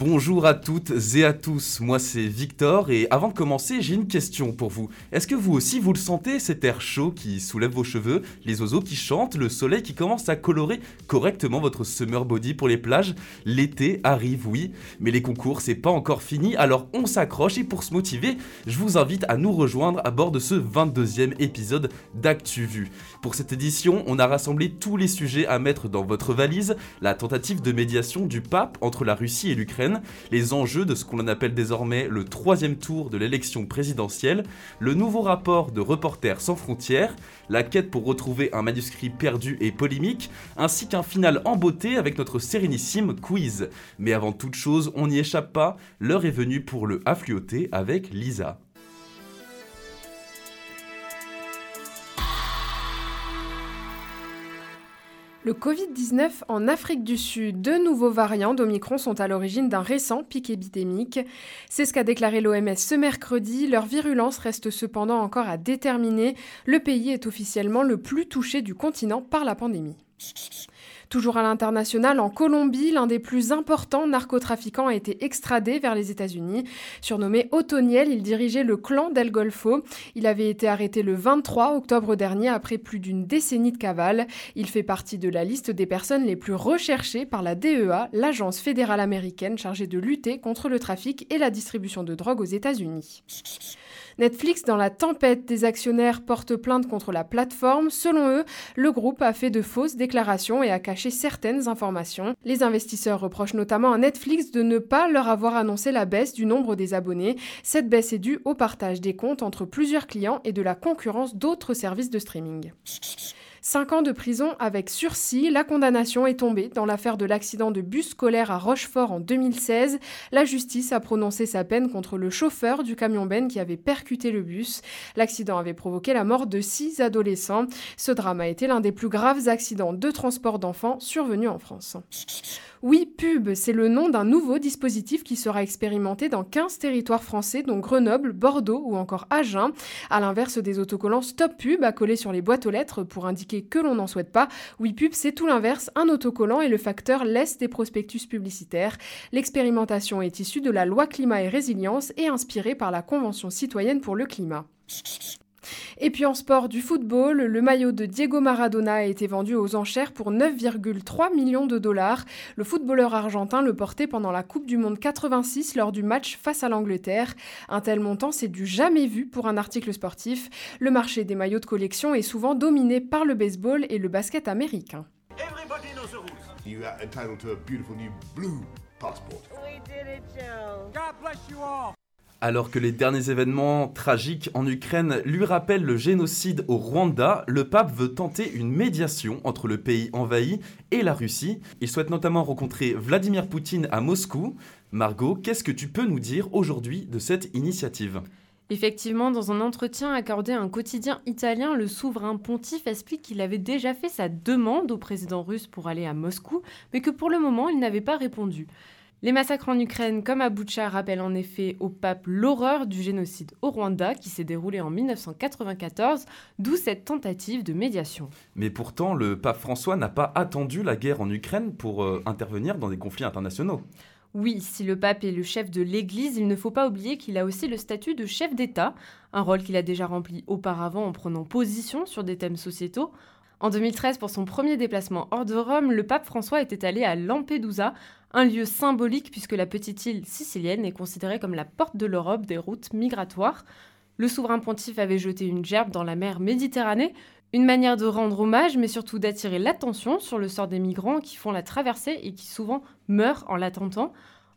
Bonjour à toutes et à tous, moi c'est Victor et avant de commencer j'ai une question pour vous. Est-ce que vous aussi vous le sentez cet air chaud qui soulève vos cheveux, les oiseaux qui chantent, le soleil qui commence à colorer correctement votre summer body pour les plages? L'été arrive oui, mais les concours c'est pas encore fini. Alors on s'accroche et pour se motiver je vous invite à nous rejoindre à bord de ce 22e épisode d'ActuVu. Pour cette édition on a rassemblé tous les sujets à mettre dans votre valise, la tentative de médiation du pape entre la Russie et l'Ukraine les enjeux de ce qu'on appelle désormais le troisième tour de l'élection présidentielle, le nouveau rapport de Reporters sans frontières, la quête pour retrouver un manuscrit perdu et polémique, ainsi qu'un final en beauté avec notre sérénissime quiz. Mais avant toute chose, on n'y échappe pas, l'heure est venue pour le affluoter avec Lisa. Le Covid-19 en Afrique du Sud, deux nouveaux variants d'Omicron sont à l'origine d'un récent pic épidémique. C'est ce qu'a déclaré l'OMS ce mercredi. Leur virulence reste cependant encore à déterminer. Le pays est officiellement le plus touché du continent par la pandémie. Toujours à l'international, en Colombie, l'un des plus importants narcotrafiquants a été extradé vers les États-Unis. Surnommé Otoniel, il dirigeait le clan del Golfo. Il avait été arrêté le 23 octobre dernier après plus d'une décennie de cavale. Il fait partie de la liste des personnes les plus recherchées par la DEA, l'agence fédérale américaine chargée de lutter contre le trafic et la distribution de drogue aux États-Unis. Netflix, dans la tempête des actionnaires, porte plainte contre la plateforme. Selon eux, le groupe a fait de fausses déclarations et a caché certaines informations. Les investisseurs reprochent notamment à Netflix de ne pas leur avoir annoncé la baisse du nombre des abonnés. Cette baisse est due au partage des comptes entre plusieurs clients et de la concurrence d'autres services de streaming. 5 ans de prison avec sursis. La condamnation est tombée dans l'affaire de l'accident de bus scolaire à Rochefort en 2016. La justice a prononcé sa peine contre le chauffeur du camion Ben qui avait percuté le bus. L'accident avait provoqué la mort de 6 adolescents. Ce drame a été l'un des plus graves accidents de transport d'enfants survenus en France. Oui Pub, c'est le nom d'un nouveau dispositif qui sera expérimenté dans 15 territoires français, dont Grenoble, Bordeaux ou encore Agen. À l'inverse des autocollants Stop Pub à coller sur les boîtes aux lettres pour indiquer que l'on n'en souhaite pas, Oui Pub, c'est tout l'inverse, un autocollant et le facteur laisse des prospectus publicitaires. L'expérimentation est issue de la loi climat et résilience et inspirée par la Convention citoyenne pour le climat. Et puis en sport du football, le maillot de Diego Maradona a été vendu aux enchères pour 9,3 millions de dollars. Le footballeur argentin le portait pendant la Coupe du Monde 86 lors du match face à l'Angleterre. Un tel montant, c'est du jamais vu pour un article sportif. Le marché des maillots de collection est souvent dominé par le baseball et le basket américain. Alors que les derniers événements tragiques en Ukraine lui rappellent le génocide au Rwanda, le pape veut tenter une médiation entre le pays envahi et la Russie. Il souhaite notamment rencontrer Vladimir Poutine à Moscou. Margot, qu'est-ce que tu peux nous dire aujourd'hui de cette initiative? Effectivement, dans un entretien accordé à un quotidien italien, le souverain pontife explique qu'il avait déjà fait sa demande au président russe pour aller à Moscou, mais que pour le moment, il n'avait pas répondu. Les massacres en Ukraine, comme à Boucha, rappellent en effet au pape l'horreur du génocide au Rwanda qui s'est déroulé en 1994, d'où cette tentative de médiation. Mais pourtant, le pape François n'a pas attendu la guerre en Ukraine pour euh, intervenir dans des conflits internationaux. Oui, si le pape est le chef de l'Église, il ne faut pas oublier qu'il a aussi le statut de chef d'État, un rôle qu'il a déjà rempli auparavant en prenant position sur des thèmes sociétaux. En 2013, pour son premier déplacement hors de Rome, le pape François était allé à Lampedusa, un lieu symbolique puisque la petite île sicilienne est considérée comme la porte de l'Europe des routes migratoires. Le souverain pontife avait jeté une gerbe dans la mer Méditerranée, une manière de rendre hommage, mais surtout d'attirer l'attention sur le sort des migrants qui font la traversée et qui souvent meurent en l'attentant.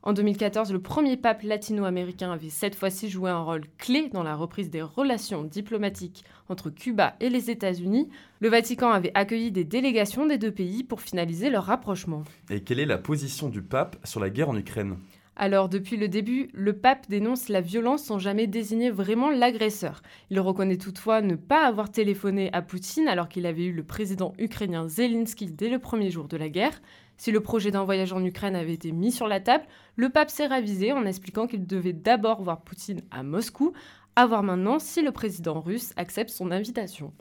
En 2014, le premier pape latino-américain avait cette fois-ci joué un rôle clé dans la reprise des relations diplomatiques entre Cuba et les États-Unis. Le Vatican avait accueilli des délégations des deux pays pour finaliser leur rapprochement. Et quelle est la position du pape sur la guerre en Ukraine? Alors depuis le début, le pape dénonce la violence sans jamais désigner vraiment l'agresseur. Il reconnaît toutefois ne pas avoir téléphoné à Poutine alors qu'il avait eu le président ukrainien Zelensky dès le premier jour de la guerre. Si le projet d'un voyage en Ukraine avait été mis sur la table, le pape s'est ravisé en expliquant qu'il devait d'abord voir Poutine à Moscou, à voir maintenant si le président russe accepte son invitation.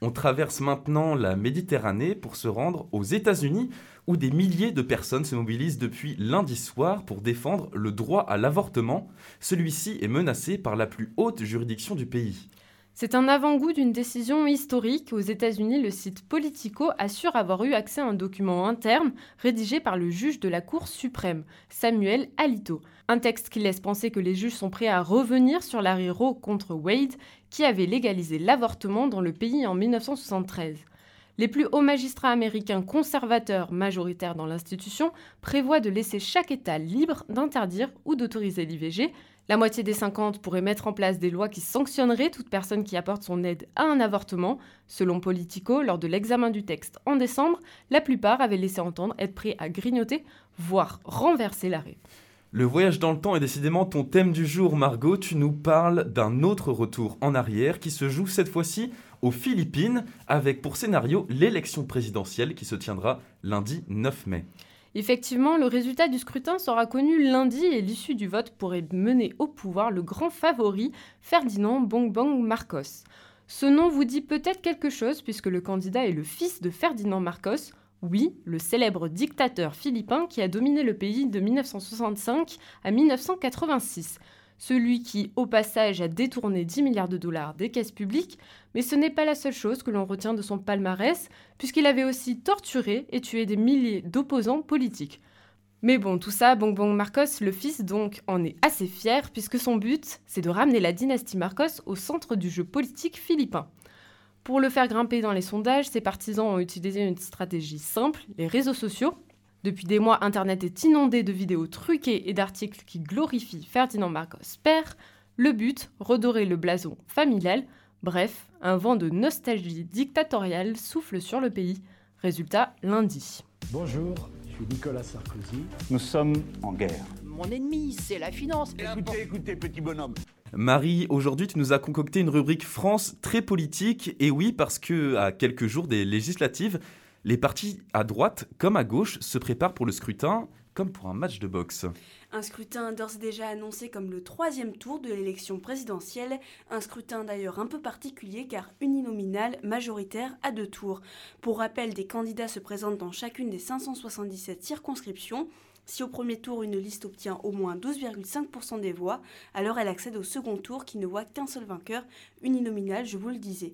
On traverse maintenant la Méditerranée pour se rendre aux États-Unis, où des milliers de personnes se mobilisent depuis lundi soir pour défendre le droit à l'avortement. Celui-ci est menacé par la plus haute juridiction du pays. C'est un avant-goût d'une décision historique. Aux États-Unis, le site Politico assure avoir eu accès à un document interne rédigé par le juge de la Cour suprême, Samuel Alito. Un texte qui laisse penser que les juges sont prêts à revenir sur l'arrêt Roe contre Wade, qui avait légalisé l'avortement dans le pays en 1973. Les plus hauts magistrats américains conservateurs majoritaires dans l'institution prévoient de laisser chaque État libre d'interdire ou d'autoriser l'IVG. La moitié des 50 pourraient mettre en place des lois qui sanctionneraient toute personne qui apporte son aide à un avortement. Selon Politico, lors de l'examen du texte en décembre, la plupart avaient laissé entendre être prêts à grignoter, voire renverser l'arrêt. Le voyage dans le temps est décidément ton thème du jour, Margot. Tu nous parles d'un autre retour en arrière qui se joue cette fois-ci aux Philippines, avec pour scénario l'élection présidentielle qui se tiendra lundi 9 mai. Effectivement, le résultat du scrutin sera connu lundi et l'issue du vote pourrait mener au pouvoir le grand favori Ferdinand Bongbong Marcos. Ce nom vous dit peut-être quelque chose puisque le candidat est le fils de Ferdinand Marcos, oui, le célèbre dictateur philippin qui a dominé le pays de 1965 à 1986. Celui qui, au passage, a détourné 10 milliards de dollars des caisses publiques, mais ce n'est pas la seule chose que l'on retient de son palmarès, puisqu'il avait aussi torturé et tué des milliers d'opposants politiques. Mais bon, tout ça, Bongbong Marcos, le fils, donc, en est assez fier, puisque son but, c'est de ramener la dynastie Marcos au centre du jeu politique philippin. Pour le faire grimper dans les sondages, ses partisans ont utilisé une stratégie simple, les réseaux sociaux. Depuis des mois, Internet est inondé de vidéos truquées et d'articles qui glorifient Ferdinand Marcos père. Le but, redorer le blason familial. Bref, un vent de nostalgie dictatoriale souffle sur le pays. Résultat, lundi. Bonjour, je suis Nicolas Sarkozy. Nous sommes en guerre. Mon ennemi, c'est la finance. Écoutez, écoutez, petit bonhomme. Marie, aujourd'hui tu nous as concocté une rubrique France très politique, et oui parce que à quelques jours des législatives, les partis à droite comme à gauche se préparent pour le scrutin comme pour un match de boxe. Un scrutin d'ores et déjà annoncé comme le troisième tour de l'élection présidentielle, un scrutin d'ailleurs un peu particulier car uninominal, majoritaire à deux tours. Pour rappel, des candidats se présentent dans chacune des 577 circonscriptions. Si au premier tour une liste obtient au moins 12,5% des voix, alors elle accède au second tour qui ne voit qu'un seul vainqueur, uninominal, je vous le disais.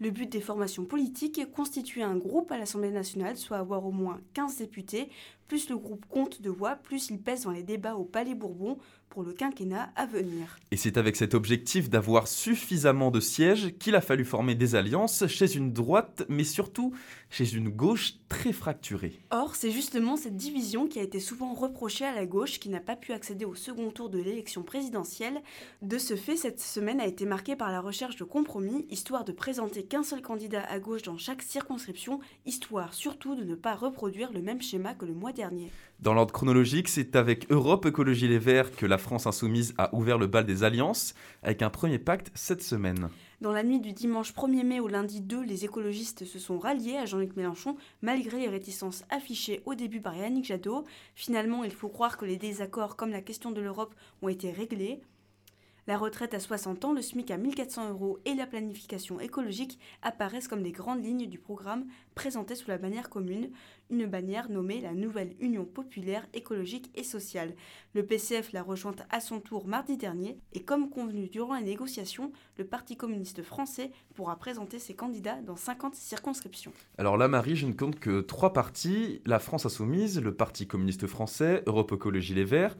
Le but des formations politiques, constituer un groupe à l'Assemblée nationale, soit avoir au moins 15 députés, plus le groupe compte de voix, plus il pèse dans les débats au Palais Bourbon pour le quinquennat à venir. Et c'est avec cet objectif d'avoir suffisamment de sièges qu'il a fallu former des alliances chez une droite, mais surtout chez une gauche très fracturée. Or, c'est justement cette division qui a été souvent reprochée à la gauche qui n'a pas pu accéder au second tour de l'élection présidentielle. De ce fait, cette semaine a été marquée par la recherche de compromis, histoire de présenter qu'un seul candidat à gauche dans chaque circonscription, histoire surtout de ne pas reproduire le même schéma que le mois dernier. Dans l'ordre chronologique, c'est avec Europe Écologie Les Verts que la France insoumise a ouvert le bal des alliances, avec un premier pacte cette semaine. Dans la nuit du dimanche 1er mai au lundi 2, les écologistes se sont ralliés à Jean-Luc Mélenchon malgré les réticences affichées au début par Yannick Jadot. Finalement, il faut croire que les désaccords comme la question de l'Europe ont été réglés. La retraite à 60 ans, le SMIC à 1400 euros et la planification écologique apparaissent comme les grandes lignes du programme présenté sous la bannière commune, une bannière nommée la Nouvelle Union populaire écologique et sociale. Le PCF l'a rejointe à son tour mardi dernier et comme convenu durant les négociations, le Parti communiste français pourra présenter ses candidats dans 50 circonscriptions. Alors là, Marie, je ne compte que trois partis, la France insoumise, le Parti communiste français, Europe Écologie Les Verts,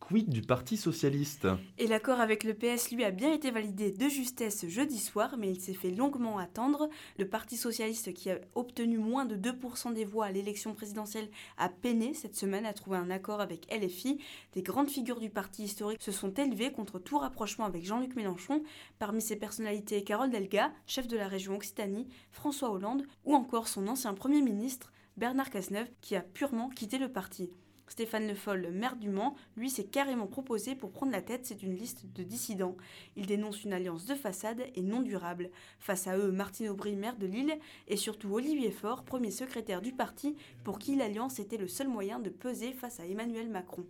Quid du Parti socialiste? Et l'accord avec le PS, lui, a bien été validé de justesse jeudi soir, mais il s'est fait longuement attendre. Le Parti socialiste, qui a obtenu moins de 2% des voix à l'élection présidentielle, a peiné cette semaine à trouver un accord avec LFI. Des grandes figures du parti historique se sont élevées contre tout rapprochement avec Jean-Luc Mélenchon. Parmi ces personnalités, Carole Delga, chef de la région Occitanie, François Hollande, ou encore son ancien Premier ministre, Bernard Cazeneuve, qui a purement quitté le parti. Stéphane Le Foll, le maire du Mans, lui s'est carrément proposé pour prendre la tête, c'est une liste de dissidents. Il dénonce une alliance de façade et non durable. Face à eux, Martine Aubry, maire de Lille, et surtout Olivier Faure, premier secrétaire du parti, pour qui l'alliance était le seul moyen de peser face à Emmanuel Macron.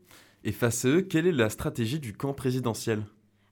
Et face à eux, quelle est la stratégie du camp présidentiel?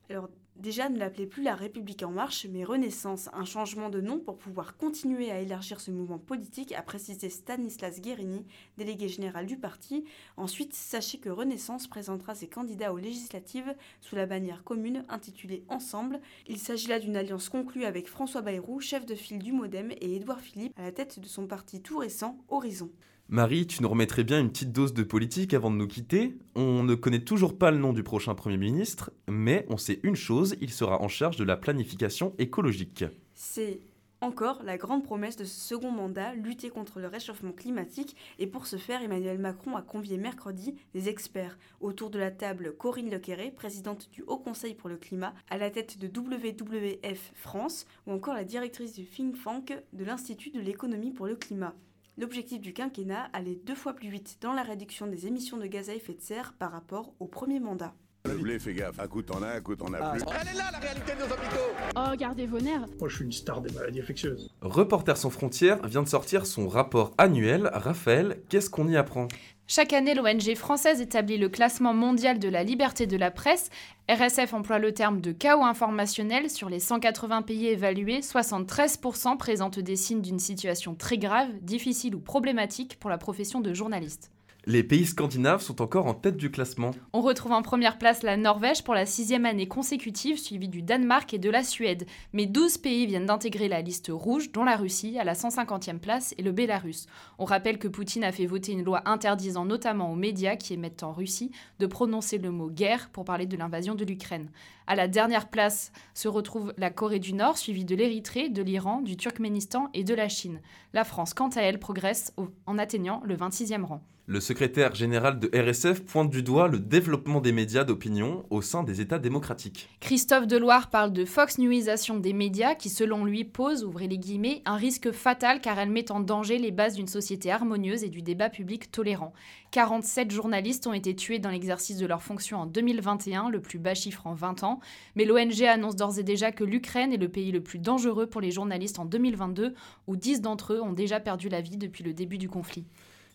Alors, Déjà ne l'appelait plus la République en marche, mais Renaissance, un changement de nom pour pouvoir continuer à élargir ce mouvement politique, a précisé Stanislas Guérini, délégué général du parti. Ensuite, sachez que Renaissance présentera ses candidats aux législatives sous la bannière commune intitulée Ensemble. Il s'agit là d'une alliance conclue avec François Bayrou, chef de file du Modem, et Édouard Philippe à la tête de son parti tout récent, Horizon. Marie, tu nous remettrais bien une petite dose de politique avant de nous quitter. On ne connaît toujours pas le nom du prochain Premier ministre, mais on sait une chose, il sera en charge de la planification écologique. C'est encore la grande promesse de ce second mandat, lutter contre le réchauffement climatique, et pour ce faire, Emmanuel Macron a convié mercredi des experts. Autour de la table, Corinne Lequeré, présidente du Haut Conseil pour le climat, à la tête de WWF France, ou encore la directrice du think tank de l'Institut de l'économie pour le climat. L'objectif du quinquennat allait deux fois plus vite dans la réduction des émissions de gaz à effet de serre par rapport au premier mandat. Le blé, fais gaffe. Un coup t'en as, un coup t'en as plus. Elle est là, la réalité de nos hôpitaux Oh, gardez vos nerfs Moi, je suis une star des maladies infectieuses. Reporters sans frontières vient de sortir son rapport annuel. Raphaël, qu'est-ce qu'on y apprend? Chaque année, l'ONG française établit le classement mondial de la liberté de la presse. RSF emploie le terme de chaos informationnel. Sur les 180 pays évalués, 73% présentent des signes d'une situation très grave, difficile ou problématique pour la profession de journaliste. Les pays scandinaves sont encore en tête du classement. On retrouve en première place la Norvège pour la sixième année consécutive, suivie du Danemark et de la Suède. Mais 12 pays viennent d'intégrer la liste rouge, dont la Russie, à la 150e place, et le Bélarus. On rappelle que Poutine a fait voter une loi interdisant notamment aux médias qui émettent en Russie de prononcer le mot guerre pour parler de l'invasion de l'Ukraine. À la dernière place se retrouve la Corée du Nord, suivie de l'Érythrée, de l'Iran, du Turkménistan et de la Chine. La France, quant à elle, progresse en atteignant le 26e rang. Le secrétaire général de RSF pointe du doigt le développement des médias d'opinion au sein des États démocratiques. Christophe Deloire parle de Fox Newisation des médias qui, selon lui, pose, ouvrez les guillemets, un risque fatal car elle met en danger les bases d'une société harmonieuse et du débat public tolérant. 47 journalistes ont été tués dans l'exercice de leurs fonctions en 2021, le plus bas chiffre en 20 ans. Mais l'ONG annonce d'ores et déjà que l'Ukraine est le pays le plus dangereux pour les journalistes en 2022, où 10 d'entre eux ont déjà perdu la vie depuis le début du conflit.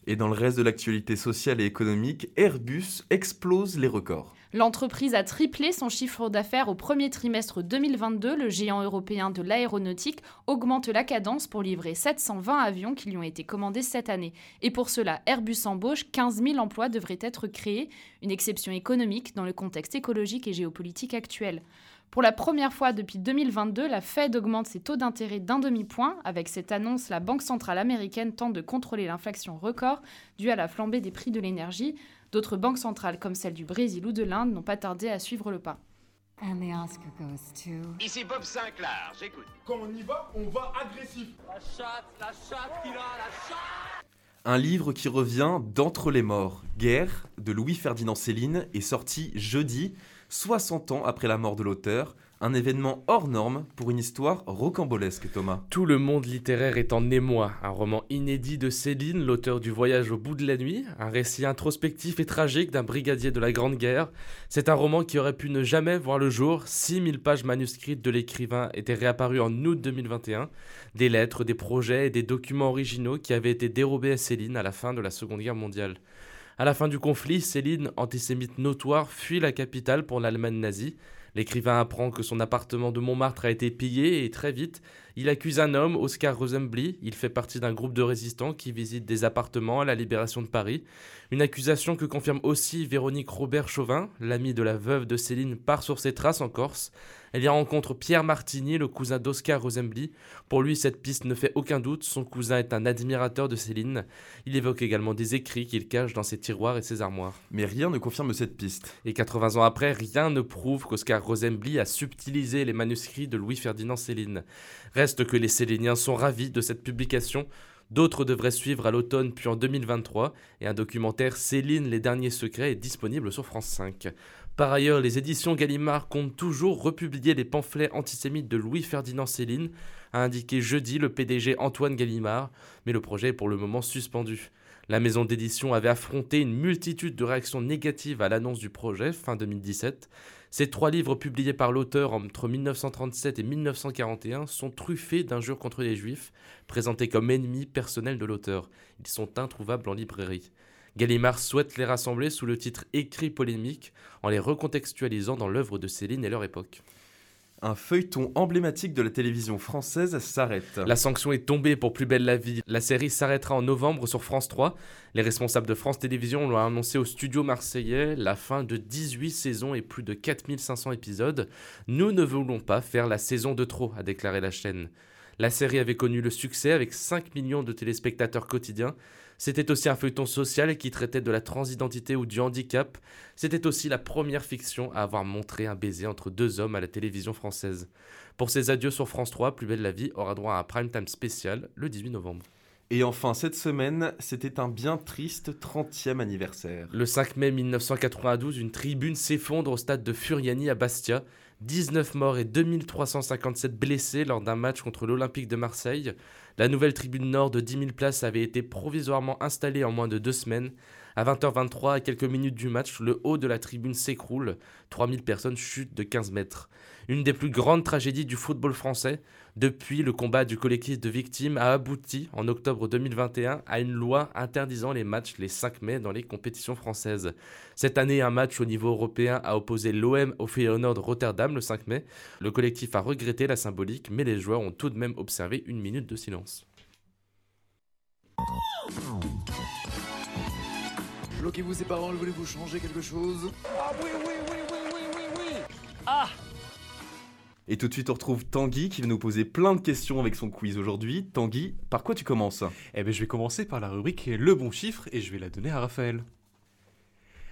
Et dans le reste de l'actualité sociale et économique, Airbus explose les records. L'entreprise a triplé son chiffre d'affaires au premier trimestre 2022. Le géant européen de l'aéronautique augmente la cadence pour livrer 720 avions qui lui ont été commandés cette année. Et pour cela, Airbus embauche 15 000 emplois devraient être créés, une exception économique dans le contexte écologique et géopolitique actuel. Pour la première fois depuis 2022, la Fed augmente ses taux d'intérêt d'un demi-point. Avec cette annonce, la Banque centrale américaine tente de contrôler l'inflation record due à la flambée des prix de l'énergie. D'autres banques centrales, comme celle du Brésil ou de l'Inde, n'ont pas tardé à suivre le pas. And the Oscar goes to. Ici Bob Sinclair, j'écoute. Quand on y va, on va agressif. La chatte, la chatte qu'il a, la chatte Un livre qui revient d'Entre les morts, Guerre, de Louis-Ferdinand Céline, est sorti jeudi, 60 ans après la mort de l'auteur, un événement hors norme pour une histoire rocambolesque, Thomas. Tout le monde littéraire est en émoi. Un roman inédit de Céline, l'auteur du Voyage au bout de la nuit, un récit introspectif et tragique d'un brigadier de la Grande Guerre. C'est un roman qui aurait pu ne jamais voir le jour. 6000 pages manuscrites de l'écrivain étaient réapparues en août 2021. Des lettres, des projets et des documents originaux qui avaient été dérobés à Céline à la fin de la Seconde Guerre mondiale. À la fin du conflit, Céline, antisémite notoire, fuit la capitale pour l'Allemagne nazie. L'écrivain apprend que son appartement de Montmartre a été pillé et très vite, il accuse un homme, Oscar Rosenbly. Il fait partie d'un groupe de résistants qui visitent des appartements à la libération de Paris. Une accusation que confirme aussi Véronique Robert Chauvin, l'amie de la veuve de Céline, part sur ses traces en Corse. Elle y rencontre Pierre Martini, le cousin d'Oscar Rosenbly. Pour lui, cette piste ne fait aucun doute, son cousin est un admirateur de Céline. Il évoque également des écrits qu'il cache dans ses tiroirs et ses armoires. Mais rien ne confirme cette piste. Et 80 ans après, rien ne prouve qu'Oscar Rosenbly a subtilisé les manuscrits de Louis-Ferdinand Céline. Reste que les Céliniens sont ravis de cette publication. D'autres devraient suivre à l'automne puis en 2023, et un documentaire Céline, les derniers secrets est disponible sur France 5. Par ailleurs, les éditions Gallimard comptent toujours republier les pamphlets antisémites de Louis-Ferdinand Céline, a indiqué jeudi le PDG Antoine Gallimard, mais le projet est pour le moment suspendu. La maison d'édition avait affronté une multitude de réactions négatives à l'annonce du projet fin 2017. Ces trois livres publiés par l'auteur entre 1937 et 1941 sont truffés d'injures contre les juifs, présentés comme ennemis personnels de l'auteur. Ils sont introuvables en librairie. Gallimard souhaite les rassembler sous le titre Écrit polémique, en les recontextualisant dans l'œuvre de Céline et leur époque. Un feuilleton emblématique de la télévision française s'arrête. La sanction est tombée pour Plus belle la vie. La série s'arrêtera en novembre sur France 3. Les responsables de France Télévisions l'ont annoncé au studio marseillais, la fin de 18 saisons et plus de 4500 épisodes. Nous ne voulons pas faire la saison de trop, a déclaré la chaîne. La série avait connu le succès avec 5 millions de téléspectateurs quotidiens. C'était aussi un feuilleton social qui traitait de la transidentité ou du handicap. C'était aussi la première fiction à avoir montré un baiser entre deux hommes à la télévision française. Pour ses adieux sur France 3, Plus belle la vie aura droit à un prime time spécial le 18 novembre. Et enfin, cette semaine, c'était un bien triste 30e anniversaire. Le 5 mai 1992, une tribune s'effondre au stade de Furiani à Bastia. 19 morts et 2357 blessés lors d'un match contre l'Olympique de Marseille. La nouvelle tribune nord de 10 000 places avait été provisoirement installée en moins de deux semaines. À 20h23, à quelques minutes du match, le haut de la tribune s'écroule. 3000 personnes chutent de 15 mètres. Une des plus grandes tragédies du football français. Depuis, le combat du collectif de victimes a abouti, en octobre 2021, à une loi interdisant les matchs les 5 mai dans les compétitions françaises. Cette année, un match au niveau européen a opposé l'OM au Feyenoord de Rotterdam le 5 mai. Le collectif a regretté la symbolique, mais les joueurs ont tout de même observé une minute de silence. Bloquez-vous ces paroles, voulez-vous changer quelque chose? Ah oui, oui, oui, oui, oui, oui, oui Ah Et tout de suite, on retrouve Tanguy qui va nous poser plein de questions avec son quiz aujourd'hui. Tanguy, par quoi tu commences? Eh bien, je vais commencer par la rubrique Le bon chiffre et je vais la donner à Raphaël.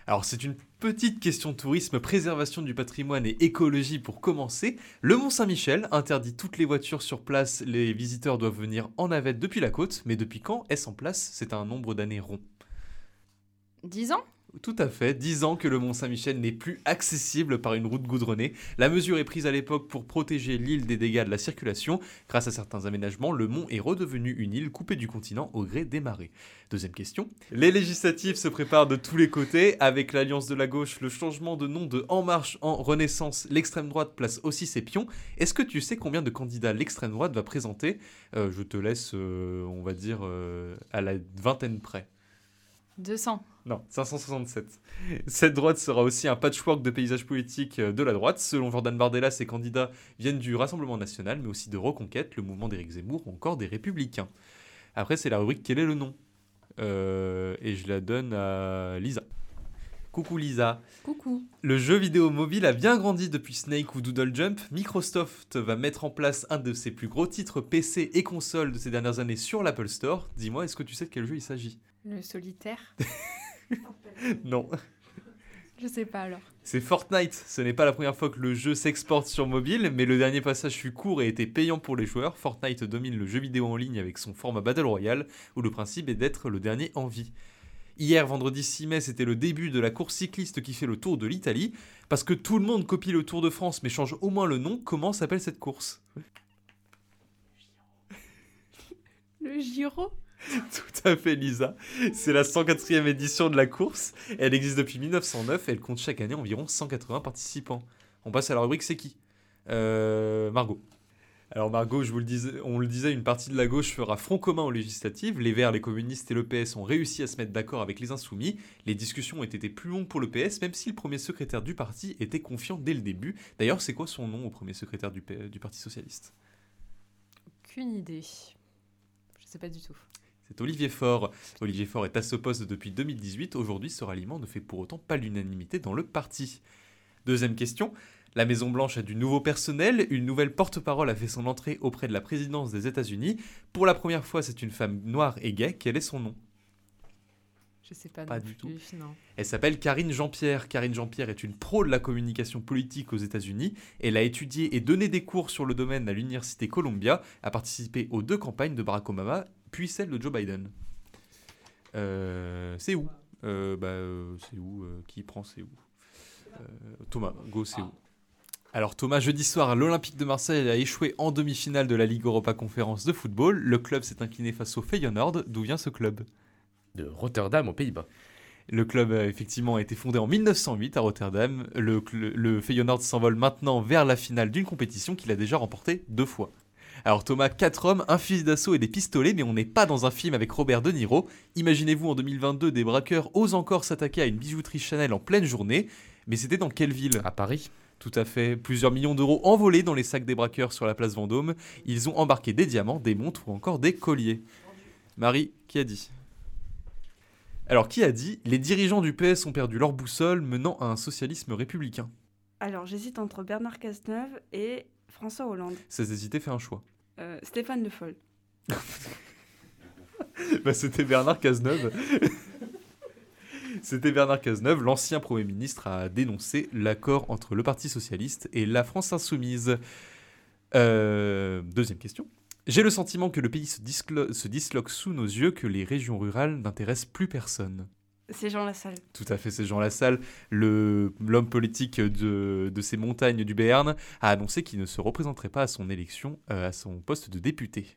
Alors, c'est une petite question tourisme, préservation du patrimoine et écologie pour commencer. Le Mont Saint-Michel interdit toutes les voitures sur place. Les visiteurs doivent venir en navette depuis la côte. Mais depuis quand est-ce en place? C'est un nombre d'années rond. 10 ans? Tout à fait, 10 ans que le Mont Saint-Michel n'est plus accessible par une route goudronnée. La mesure est prise à l'époque pour protéger l'île des dégâts de la circulation. Grâce à certains aménagements, le mont est redevenu une île coupée du continent au gré des marées. Deuxième question. Les législatives se préparent de tous les côtés. Avec l'Alliance de la gauche, le changement de nom de En Marche en Renaissance, l'extrême droite place aussi ses pions. Est-ce que tu sais combien de candidats l'extrême droite va présenter? Euh, Je te laisse, euh, on va dire, euh, à la vingtaine près. 200. Non, 567. Cette droite sera aussi un patchwork de paysages politiques euh, de la droite. Selon Jordan Bardella, ses candidats viennent du Rassemblement national, mais aussi de Reconquête, le mouvement d'Éric Zemmour ou encore des Républicains. Après, c'est la rubrique Quel est le nom? Euh, Et je la donne à Lisa. Coucou Lisa. Coucou. Le jeu vidéo mobile a bien grandi depuis Snake ou Doodle Jump. Microsoft va mettre en place un de ses plus gros titres PC et consoles de ces dernières années sur l'Apple Store. Dis-moi, est-ce que tu sais de quel jeu il s'agit? Le solitaire Non. Je sais pas alors. C'est Fortnite. Ce n'est pas la première fois que le jeu s'exporte sur mobile, mais le dernier passage fut court et était payant pour les joueurs. Fortnite domine le jeu vidéo en ligne avec son format Battle Royale, où le principe est d'être le dernier en vie. Hier, vendredi 6 mai, c'était le début de la course cycliste qui fait le tour de l'Italie. Parce que tout le monde copie le Tour de France, mais change au moins le nom, comment s'appelle cette course? Le Giro? Tout à fait, Lisa. C'est la 104e édition de la course. Elle existe depuis 1909 et elle compte chaque année environ 180 participants. On passe à la rubrique C'est qui? Euh, Margot. Alors Margot, je vous le disais, on le disait, une partie de la gauche fera front commun aux législatives. Les Verts, les communistes et le PS ont réussi à se mettre d'accord avec les Insoumis. Les discussions ont été plus longues pour le PS, même si le premier secrétaire du parti était confiant dès le début. D'ailleurs, c'est quoi son nom au premier secrétaire du, Parti Socialiste? Aucune idée. Je sais pas du tout. C'est Olivier Faure. Olivier Faure est à ce poste depuis 2018. Aujourd'hui, ce ralliement ne fait pour autant pas l'unanimité dans le parti. Deuxième question. La Maison-Blanche a du nouveau personnel. Une nouvelle porte-parole a fait son entrée auprès de la présidence des États-Unis. Pour la première fois, c'est une femme noire et gay. Quel est son nom? Je sais pas. Pas non du plus, non. Elle s'appelle Karine Jean-Pierre. Karine Jean-Pierre est une pro de la communication politique aux États-Unis. Elle a étudié et donné des cours sur le domaine à l'université Columbia, a participé aux deux campagnes de Barack Obama, puis celle de Joe Biden. Euh, c'est où Euh, bah, euh, C'est où Qui prend C'est où Thomas, go, c'est où alors Thomas, jeudi soir, l'Olympique de Marseille a échoué en demi-finale de la Ligue Europa Conférence de football. Le club s'est incliné face au Feyenoord. D'où vient ce club De Rotterdam aux Pays-Bas. Le club effectivement a été fondé en 1908 à Rotterdam. Le Feyenoord s'envole maintenant vers la finale d'une compétition qu'il a déjà remportée deux fois. Alors Thomas, quatre hommes, un fusil d'assaut et des pistolets, mais on n'est pas dans un film avec Robert De Niro. Imaginez-vous en 2022 des braqueurs osent encore s'attaquer à une bijouterie Chanel en pleine journée. Mais c'était dans quelle ville? À Paris Tout à fait. Plusieurs millions d'euros envolés dans les sacs des braqueurs sur la place Vendôme. Ils ont embarqué des diamants, des montres ou encore des colliers. Marie, qui a dit? Alors, qui a dit Les dirigeants du PS ont perdu leur boussole menant à un socialisme républicain Alors, j'hésite entre Bernard Cazeneuve et François Hollande. Ça hésité, fait un choix. Euh, Stéphane Le Foll. bah, c'était Bernard Cazeneuve. C'était Bernard Cazeneuve, l'ancien Premier ministre, a dénoncé l'accord entre le Parti Socialiste et la France Insoumise. Euh, deuxième question. J'ai le sentiment que le pays se disloque sous nos yeux, que les régions rurales n'intéressent plus personne. C'est Jean Lassalle. Tout à fait, c'est Jean Lassalle, le- l'homme politique de, de ces montagnes du Béarn, a annoncé qu'il ne se représenterait pas à son élection, euh, à son poste de député.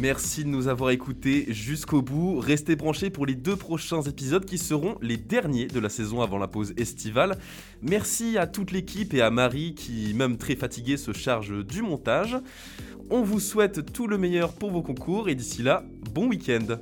Merci de nous avoir écoutés jusqu'au bout. Restez branchés pour les deux prochains épisodes qui seront les derniers de la saison avant la pause estivale. Merci à toute l'équipe et à Marie qui, même très fatiguée, se charge du montage. On vous souhaite tout le meilleur pour vos concours et d'ici là, bon week-end.